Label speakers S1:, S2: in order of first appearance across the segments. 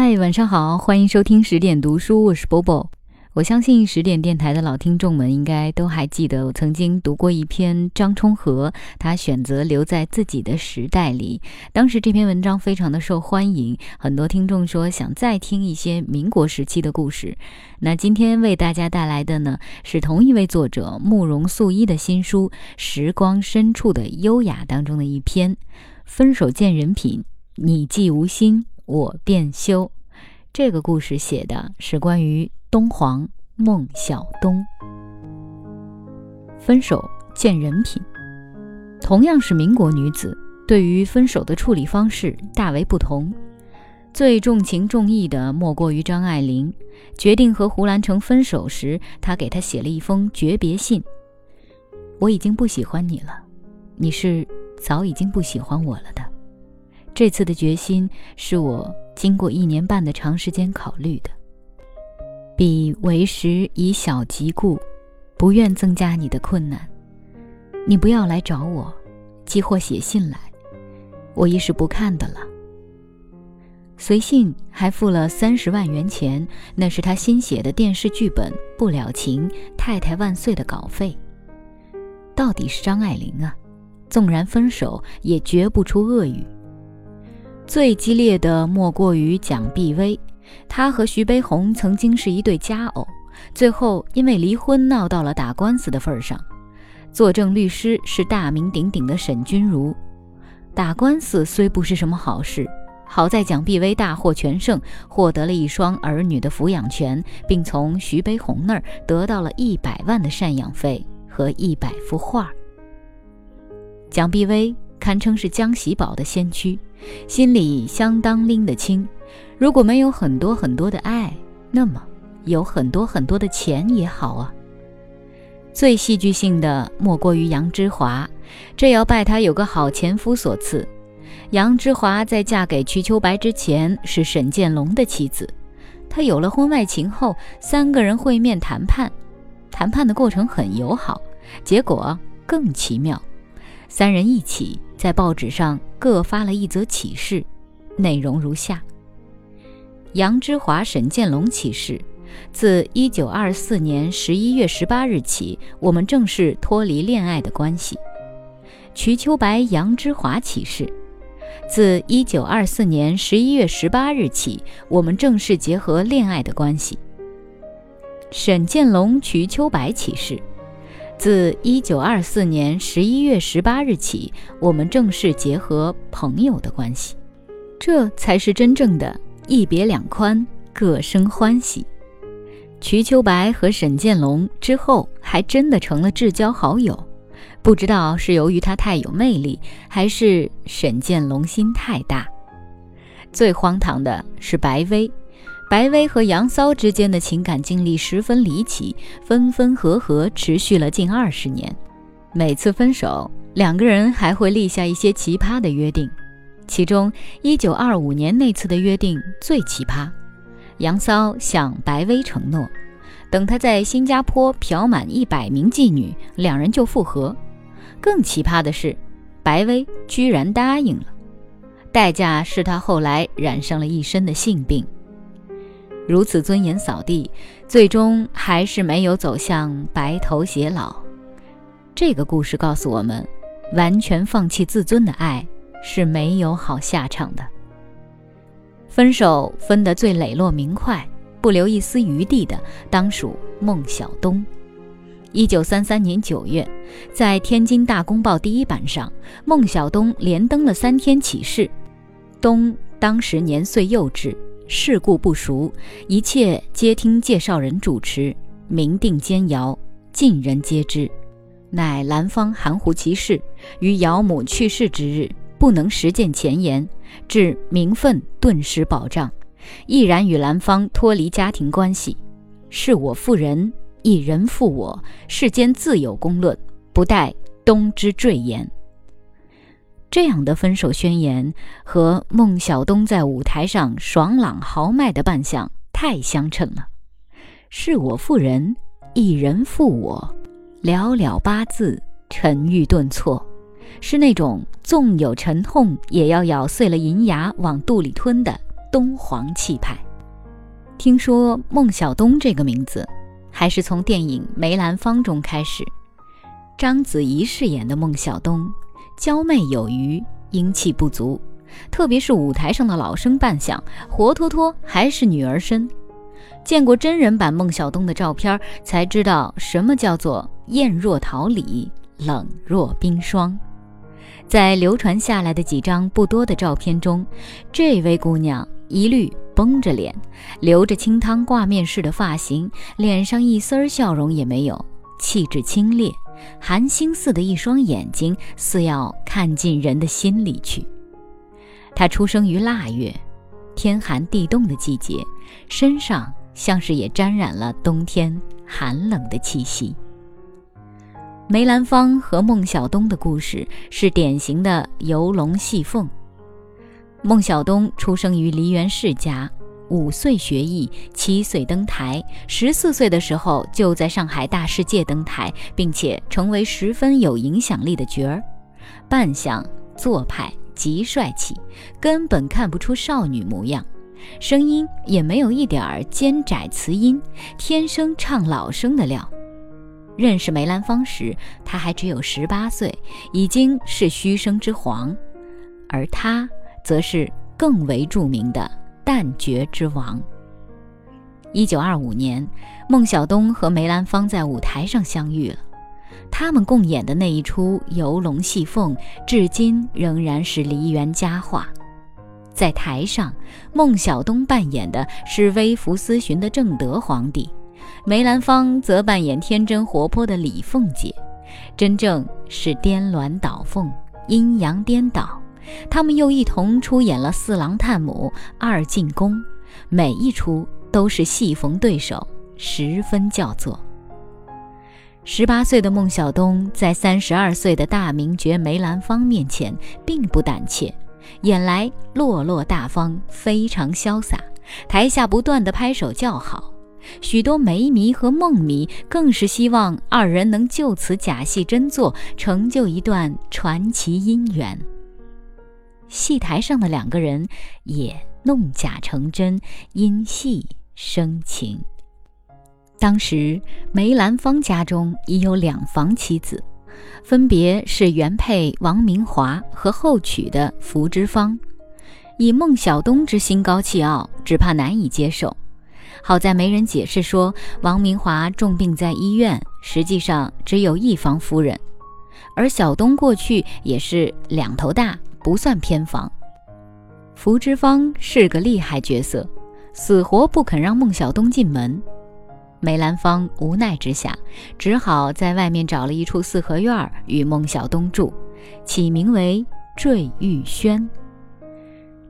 S1: 嗨，晚上好，欢迎收听十点读书，我是 Bobo。我相信十点电台的老听众们应该都还记得，我曾经读过一篇张充和，他选择留在自己的时代里。当时这篇文章非常的受欢迎，很多听众说想再听一些民国时期的故事。那今天为大家带来的呢，是同一位作者慕容素一的新书《时光深处的优雅》当中的一篇《分手见人品》，你既无心。我便休，这个故事写的是关于东皇孟小冬。分手见人品，同样是民国女子，对于分手的处理方式大为不同。最重情重义的莫过于张爱玲。决定和胡兰成分手时，她给他写了一封诀别信：“我已经不喜欢你了，你是早已经不喜欢我了的。”这次的决心是我经过一年半的长时间考虑的。彼为时以小及故，不愿增加你的困难。你不要来找我，即或写信来，我亦是不看的了。随信还付了三十万元钱，那是他新写的电视剧本《不了情太太万岁》的稿费。到底是张爱玲啊，纵然分手，也绝不出恶语。最激烈的莫过于蒋碧薇，她和徐悲鸿曾经是一对佳偶，最后因为离婚闹到了打官司的份上。作证律师是大名鼎鼎的沈君儒。打官司虽不是什么好事，好在蒋碧薇大获全胜，获得了一双儿女的抚养权，并从徐悲鸿那儿得到了一百万的赡养费和一百幅画。蒋碧薇堪称是江喜宝的先驱。心里相当拎得清，如果没有很多很多的爱，那么有很多很多的钱也好啊。最戏剧性的莫过于杨之华，这要拜他有个好前夫所赐。杨之华在嫁给瞿秋白之前是沈建龙的妻子，他有了婚外情后，三个人会面谈判，谈判的过程很友好，结果更奇妙，三人一起。在报纸上各发了一则启事，内容如下：杨之华、沈建龙启事，自一九二四年十一月十八日起，我们正式脱离恋爱的关系。瞿秋白、杨之华启事，自一九二四年十一月十八日起，我们正式结合恋爱的关系。沈建龙、瞿秋白启事。自一九二四年十一月十八日起，我们正式结合朋友的关系，这才是真正的一别两宽，各生欢喜。瞿秋白和沈建龙之后还真的成了至交好友，不知道是由于他太有魅力，还是沈建龙心太大。最荒唐的是白薇。白薇和杨骚之间的情感经历十分离奇，分分合合持续了近二十年。每次分手，两个人还会立下一些奇葩的约定。其中，一九二五年那次的约定最奇葩。杨骚向白薇承诺，等他在新加坡嫖满一百名妓女，两人就复合。更奇葩的是，白薇居然答应了，代价是他后来染上了一身的性病。如此尊严扫地，最终还是没有走向白头偕老。这个故事告诉我们，完全放弃自尊的爱是没有好下场的。分手分得最磊落明快、不留一丝余地的，当属孟小冬。一九三三年九月，在天津大公报第一版上，孟小冬连登了三天启事。冬当时年岁幼稚。世故不熟，一切皆听介绍人主持，明定监谣，尽人皆知。乃兰芳含糊其事，于姚母去世之日，不能实践前言，致名分顿时保障，毅然与兰芳脱离家庭关系。是我负人，亦人负我，世间自有公论，不待冬之赘言。这样的分手宣言和孟小冬在舞台上爽朗豪迈的扮相太相称了。是我负人，一人负我，寥寥八字，沉郁顿挫，是那种纵有沉痛也要咬碎了银牙往肚里吞的东皇气派。听说孟小冬这个名字，还是从电影《梅兰芳》中开始。章子怡饰演的孟小冬，娇媚有余，英气不足，特别是舞台上的老生扮相，活脱脱还是女儿身。见过真人版孟小冬的照片，才知道什么叫做艳若桃李，冷若冰霜。在流传下来的几张不多的照片中，这位姑娘一律绷着脸，留着清汤挂面式的发型，脸上一丝笑容也没有，气质清冽，寒星似的一双眼睛，似要看进人的心里去。他出生于腊月，天寒地冻的季节，身上像是也沾染了冬天寒冷的气息。梅兰芳和孟小冬的故事是典型的游龙戏凤。孟小冬出生于梨园世家，五岁学艺，七岁登台，十四岁的时候就在上海大世界登台，并且成为十分有影响力的角儿，扮相做派极帅气，根本看不出少女模样，声音也没有一点儿尖窄磁音，天生唱老生的料。认识梅兰芳时，他还只有十八岁，已经是虚声之皇，而他则是更为著名的旦角之王。一九二五年，孟小冬和梅兰芳在舞台上相遇了，他们共演的那一出游龙戏凤，至今仍然是梨园佳话。在台上，孟小冬扮演的是微服私巡的正德皇帝。梅兰芳则扮演天真活泼的李凤姐，真正是颠鸾倒凤，阴阳颠倒。他们又一同出演了《四郎探母》《二进宫》，每一出都是戏逢对手，十分叫座。十八岁的孟小冬在三十二岁的大名角梅兰芳面前并不胆怯，演来落落大方，非常潇洒，台下不断的拍手叫好。许多梅迷和梦迷更是希望二人能就此假戏真做，成就一段传奇姻缘。戏台上的两个人也弄假成真，因戏生情。当时梅兰芳家中已有两房妻子，分别是原配王明华和后娶的福芝芳。以孟小冬之心高气傲，只怕难以接受。好在没人解释说王明华重病在医院，实际上只有一房夫人，而小东过去也是两头大，不算偏房。福芝芳是个厉害角色，死活不肯让孟小冬进门。梅兰芳无奈之下，只好在外面找了一处四合院与孟小冬住，起名为坠玉轩。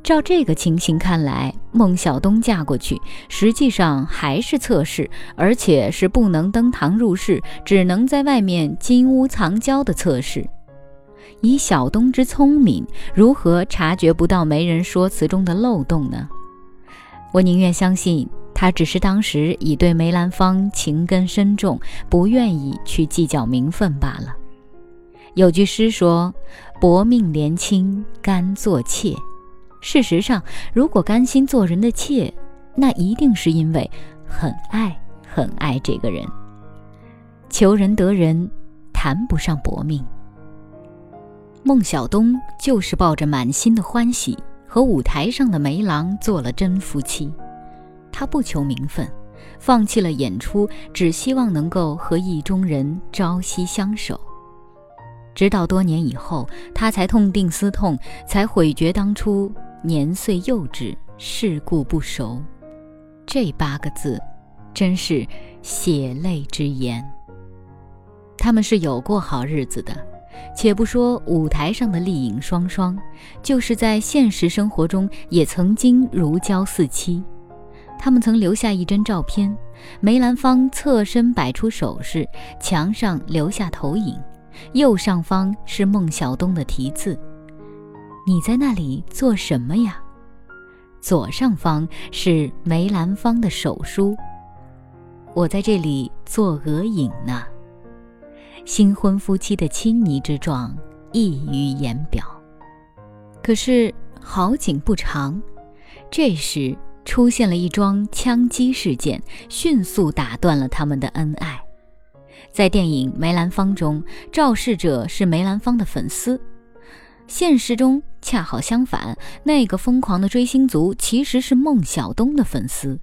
S1: 照这个情形看来，孟小冬嫁过去，实际上还是侧室，而且是不能登堂入室，只能在外面金屋藏娇的侧室。以小东之聪明，如何察觉不到媒人说辞中的漏洞呢？我宁愿相信他只是当时已对梅兰芳情根深重，不愿意去计较名分罢了。有句诗说：“薄命怜卿甘做妾。”事实上，如果甘心做人的妾，那一定是因为很爱很爱这个人。求人得人，谈不上薄命。孟小冬就是抱着满心的欢喜，和舞台上的梅郎做了真夫妻。他不求名分，放弃了演出，只希望能够和意中人朝夕相守。直到多年以后，他才痛定思痛，才悔觉当初。年岁幼稚，世故不熟，这八个字，真是血泪之言。他们是有过好日子的，且不说舞台上的丽影双双，就是在现实生活中也曾经如胶似漆。他们曾留下一张照片，梅兰芳侧身摆出手势，墙上留下投影，右上方是孟小冬的题字。你在那里做什么呀？左上方是梅兰芳的手书。我在这里做额影呢。新婚夫妻的亲昵之状溢于言表。可是好景不长，这时出现了一桩枪击事件，迅速打断了他们的恩爱。在电影《梅兰芳》中，肇事者是梅兰芳的粉丝。现实中恰好相反，那个疯狂的追星族其实是孟小冬的粉丝。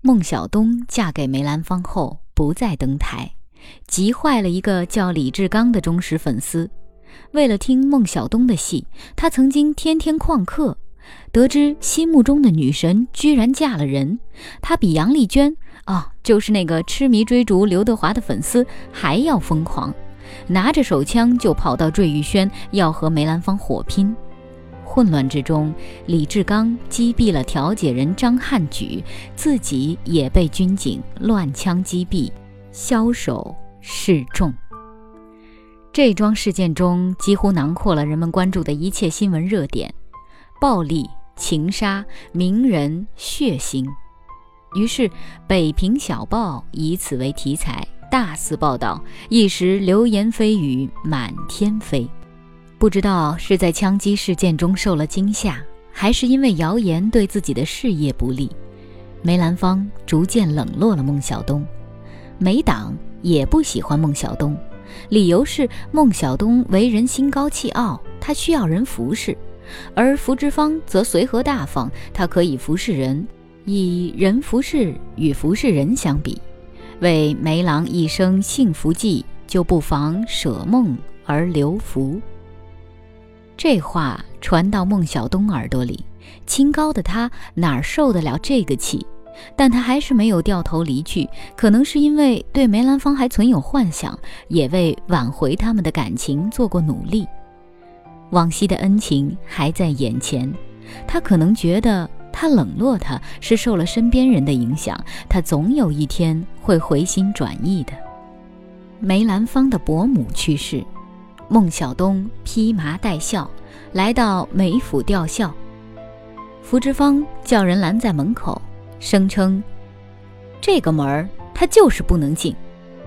S1: 孟小冬嫁给梅兰芳后不再登台，急坏了一个叫李志刚的忠实粉丝。为了听孟小冬的戏，他曾经天天旷课。得知心目中的女神居然嫁了人，他比杨丽娟啊，就是那个痴迷追逐刘德华的粉丝还要疯狂。拿着手枪就跑到坠玉轩，要和梅兰芳火拼。混乱之中，李志刚击毙了调解人张汉举，自己也被军警乱枪击毙，枭首示众。这桩事件中几乎囊括了人们关注的一切新闻热点：暴力、情杀、名人、血腥。于是，《北平小报》以此为题材。大肆报道，一时流言蜚语满天飞。不知道是在枪击事件中受了惊吓，还是因为谣言对自己的事业不利，梅兰芳逐渐冷落了孟小冬。梅党也不喜欢孟小冬，理由是孟小冬为人心高气傲，他需要人服侍；而福芝芳则随和大方，他可以服侍人。以人服侍与服侍人相比。为梅郎一生幸福计，就不妨舍梦而留福。这话传到孟小冬耳朵里，清高的他哪受得了这个气？但他还是没有掉头离去，可能是因为对梅兰芳还存有幻想，也为挽回他们的感情做过努力。往昔的恩情还在眼前，他可能觉得。他冷落他是受了身边人的影响，他总有一天会回心转意的。梅兰芳的伯母去世，孟小冬披麻戴孝来到梅府吊孝，福芝芳叫人拦在门口，声称：“这个门儿他就是不能进。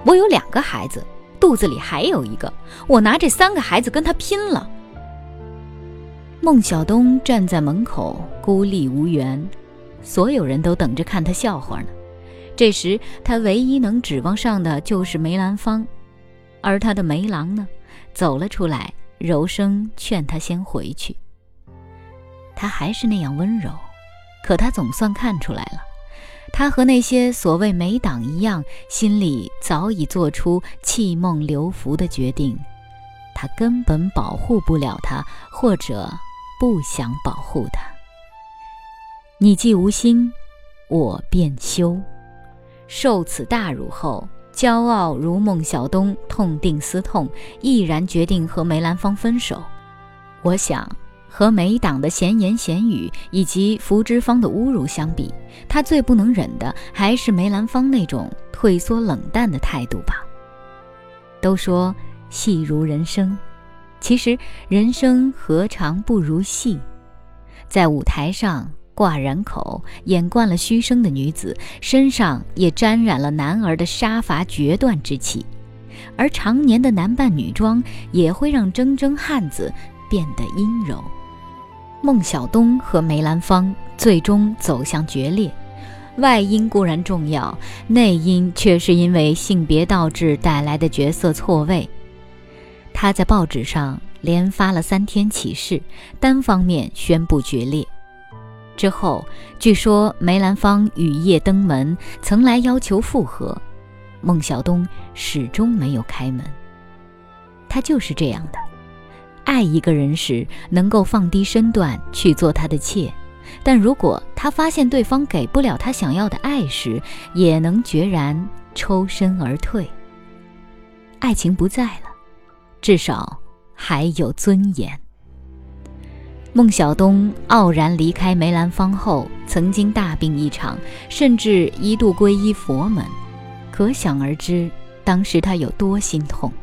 S1: 我有两个孩子，肚子里还有一个，我拿这三个孩子跟他拼了。”孟小冬站在门口，孤立无援，所有人都等着看他笑话呢。这时，他唯一能指望上的就是梅兰芳，而他的梅郎呢，走了出来，柔声劝他先回去。他还是那样温柔，可他总算看出来了，他和那些所谓梅党一样，心里早已做出弃孟留福的决定。他根本保护不了他，或者。不想保护他，你既无心，我便休。受此大辱后，骄傲如孟小冬痛定思痛，毅然决定和梅兰芳分手。我想，和梅党的闲言闲语以及福芝芳的侮辱相比，他最不能忍的还是梅兰芳那种退缩冷淡的态度吧。都说戏如人生。其实人生何尝不如戏？在舞台上挂染口、演惯了虚声的女子，身上也沾染了男儿的杀伐决断之气；而常年的男扮女装，也会让铮铮汉子变得阴柔。孟小冬和梅兰芳最终走向决裂，外因固然重要，内因却是因为性别倒置带来的角色错位。他在报纸上连发了三天启事，单方面宣布决裂。之后，据说梅兰芳雨夜登门，曾来要求复合，孟小冬始终没有开门。他就是这样的，爱一个人时能够放低身段去做他的妾，但如果他发现对方给不了他想要的爱时，也能决然抽身而退。爱情不在了。至少还有尊严。孟小冬傲然离开梅兰芳后，曾经大病一场，甚至一度皈依佛门，可想而知当时他有多心痛。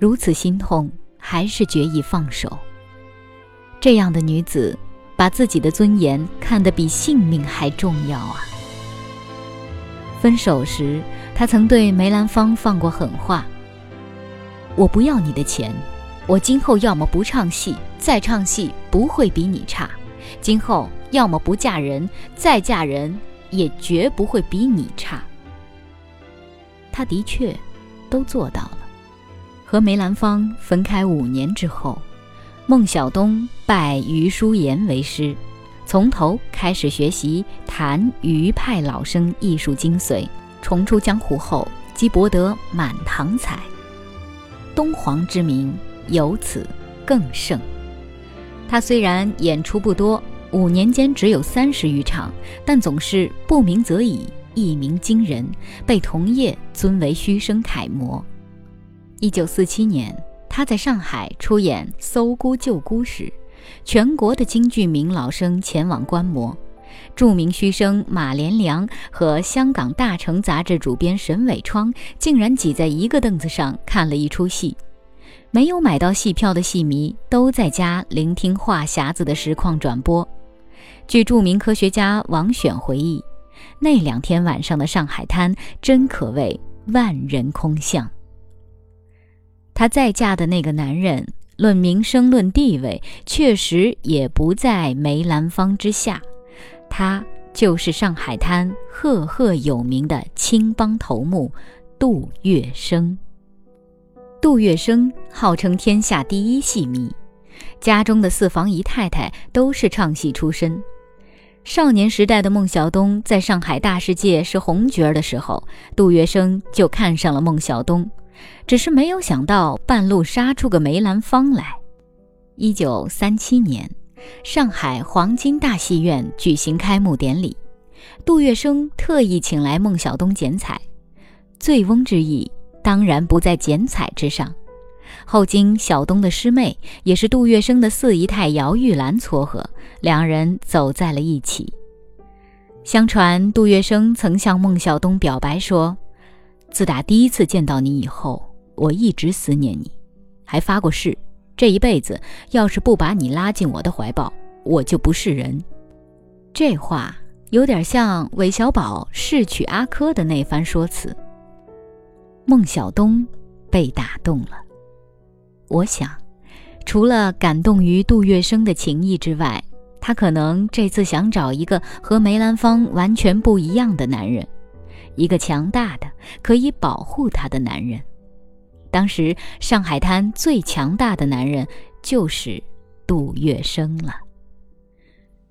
S1: 如此心痛，还是决意放手。这样的女子，把自己的尊严看得比性命还重要啊！分手时，她曾对梅兰芳放过狠话。我不要你的钱，我今后要么不唱戏，再唱戏不会比你差，今后要么不嫁人，再嫁人也绝不会比你差。他的确都做到了。和梅兰芳分开五年之后，孟小冬拜余叔岩为师，从头开始学习弹余派老生艺术精髓。重出江湖后，即博得满堂彩，东皇之名由此更盛。他虽然演出不多，五年间只有三十余场，但总是不鸣则已，一鸣惊人，被同业尊为虚声楷模。一九四七年，他在上海出演《搜孤救孤》时，全国的京剧名老生前往观摩。著名虚声马连良和香港《大成》杂志主编沈伟窗竟然挤在一个凳子上看了一出戏。没有买到戏票的戏迷都在家聆听话匣子的实况转播。据著名科学家王选回忆，那两天晚上的上海滩真可谓万人空巷。她再嫁的那个男人，论名声、论地位，确实也不在梅兰芳之下。他就是上海滩赫赫有名的青帮头目杜月笙。杜月笙号称天下第一戏迷，家中的四房姨太太都是唱戏出身。少年时代的孟小冬在上海大世界是红角儿的时候，杜月笙就看上了孟小冬。只是没有想到，半路杀出个梅兰芳来。一九三七年，上海黄金大戏院举行开幕典礼，杜月笙特意请来孟小冬剪彩，醉翁之意当然不在剪彩之上。后经小东的师妹，也是杜月笙的四姨太姚玉兰撮合，两人走在了一起。相传，杜月笙曾向孟小冬表白说。自打第一次见到你以后，我一直思念你，还发过誓，这一辈子要是不把你拉进我的怀抱，我就不是人。这话有点像韦小宝誓娶阿珂的那番说辞。孟小冬被打动了，我想，除了感动于杜月笙的情谊之外，他可能这次想找一个和梅兰芳完全不一样的男人。一个强大的可以保护她的男人。当时上海滩最强大的男人就是杜月笙了。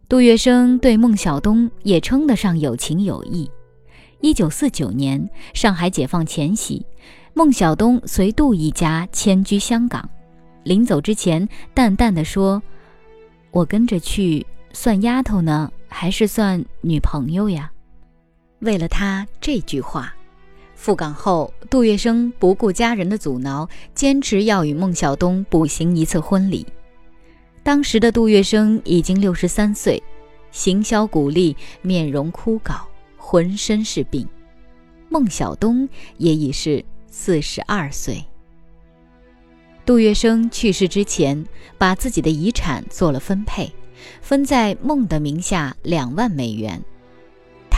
S1: 杜月笙对孟小冬也称得上有情有义。一九四九年上海解放前夕，孟小冬随杜一家迁居香港，临走之前淡淡的说：“我跟着去，算丫头呢，还是算女朋友呀？”为了他这句话，赴港后，杜月笙不顾家人的阻挠，坚持要与孟小冬补行一次婚礼。当时的杜月笙已经六十三岁，形销骨立，面容枯槁，浑身是病。孟小冬也已是四十二岁。杜月笙去世之前，把自己的遗产做了分配，分在孟的名下两万美元。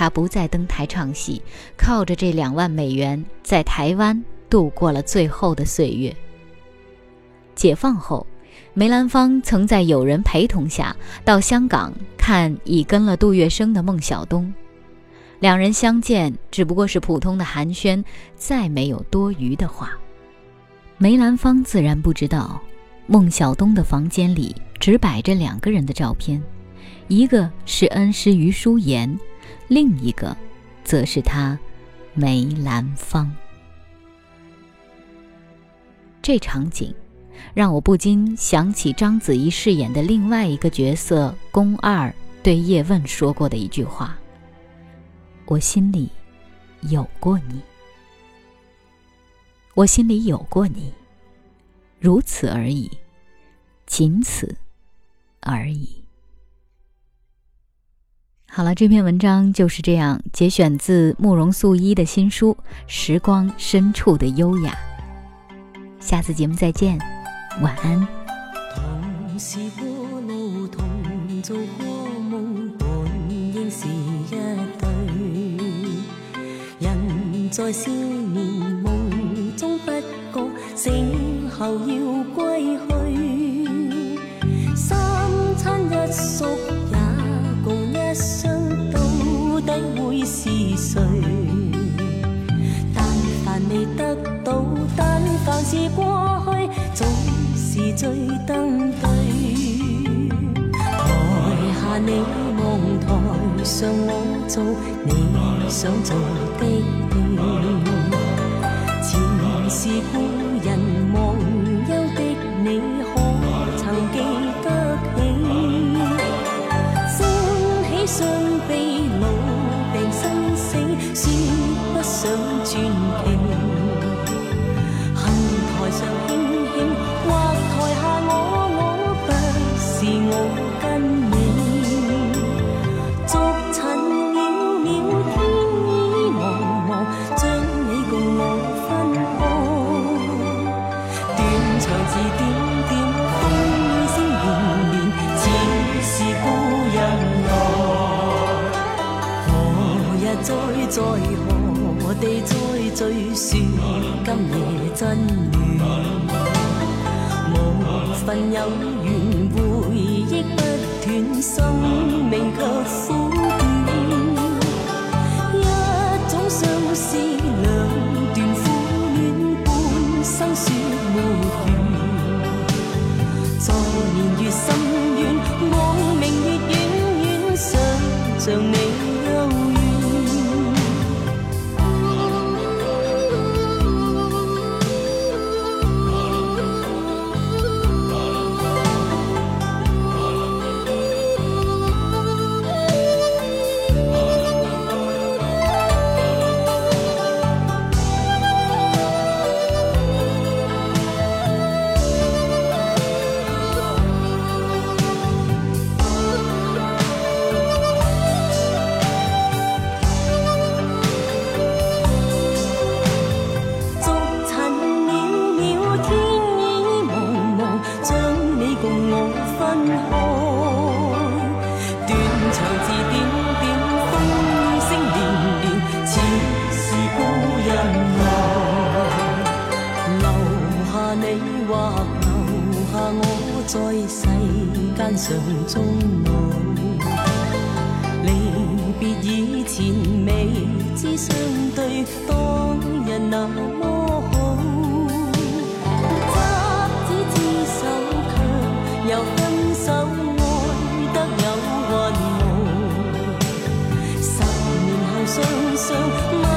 S1: 他不再登台唱戏，靠着这两万美元在台湾度过了最后的岁月。解放后，梅兰芳曾在友人陪同下到香港看已跟了杜月笙的孟小冬，两人相见只不过是普通的寒暄，再没有多余的话。梅兰芳自然不知道，孟小冬的房间里只摆着两个人的照片，一个是恩师余淑妍。另一个，则是他，梅兰芳。这场景，让我不禁想起章子怡饰演的另外一个角色宫二对叶问说过的一句话：“我心里有过你，我心里有过你，如此而已，仅此而已。”好了，这篇文章就是这样，节选自慕容素一的新书《时光深处的优雅》。下次节目再见，晚安。同是过路，同做过梦，本应是一对。人在少年梦中不觉醒后要归去，三餐一宿。
S2: 会是谁但凡未得到但凡是过去总是最登对。台下你望台上我做你想做的戏前事故 Mình. 分手，爱得有云雾。十年后，双双。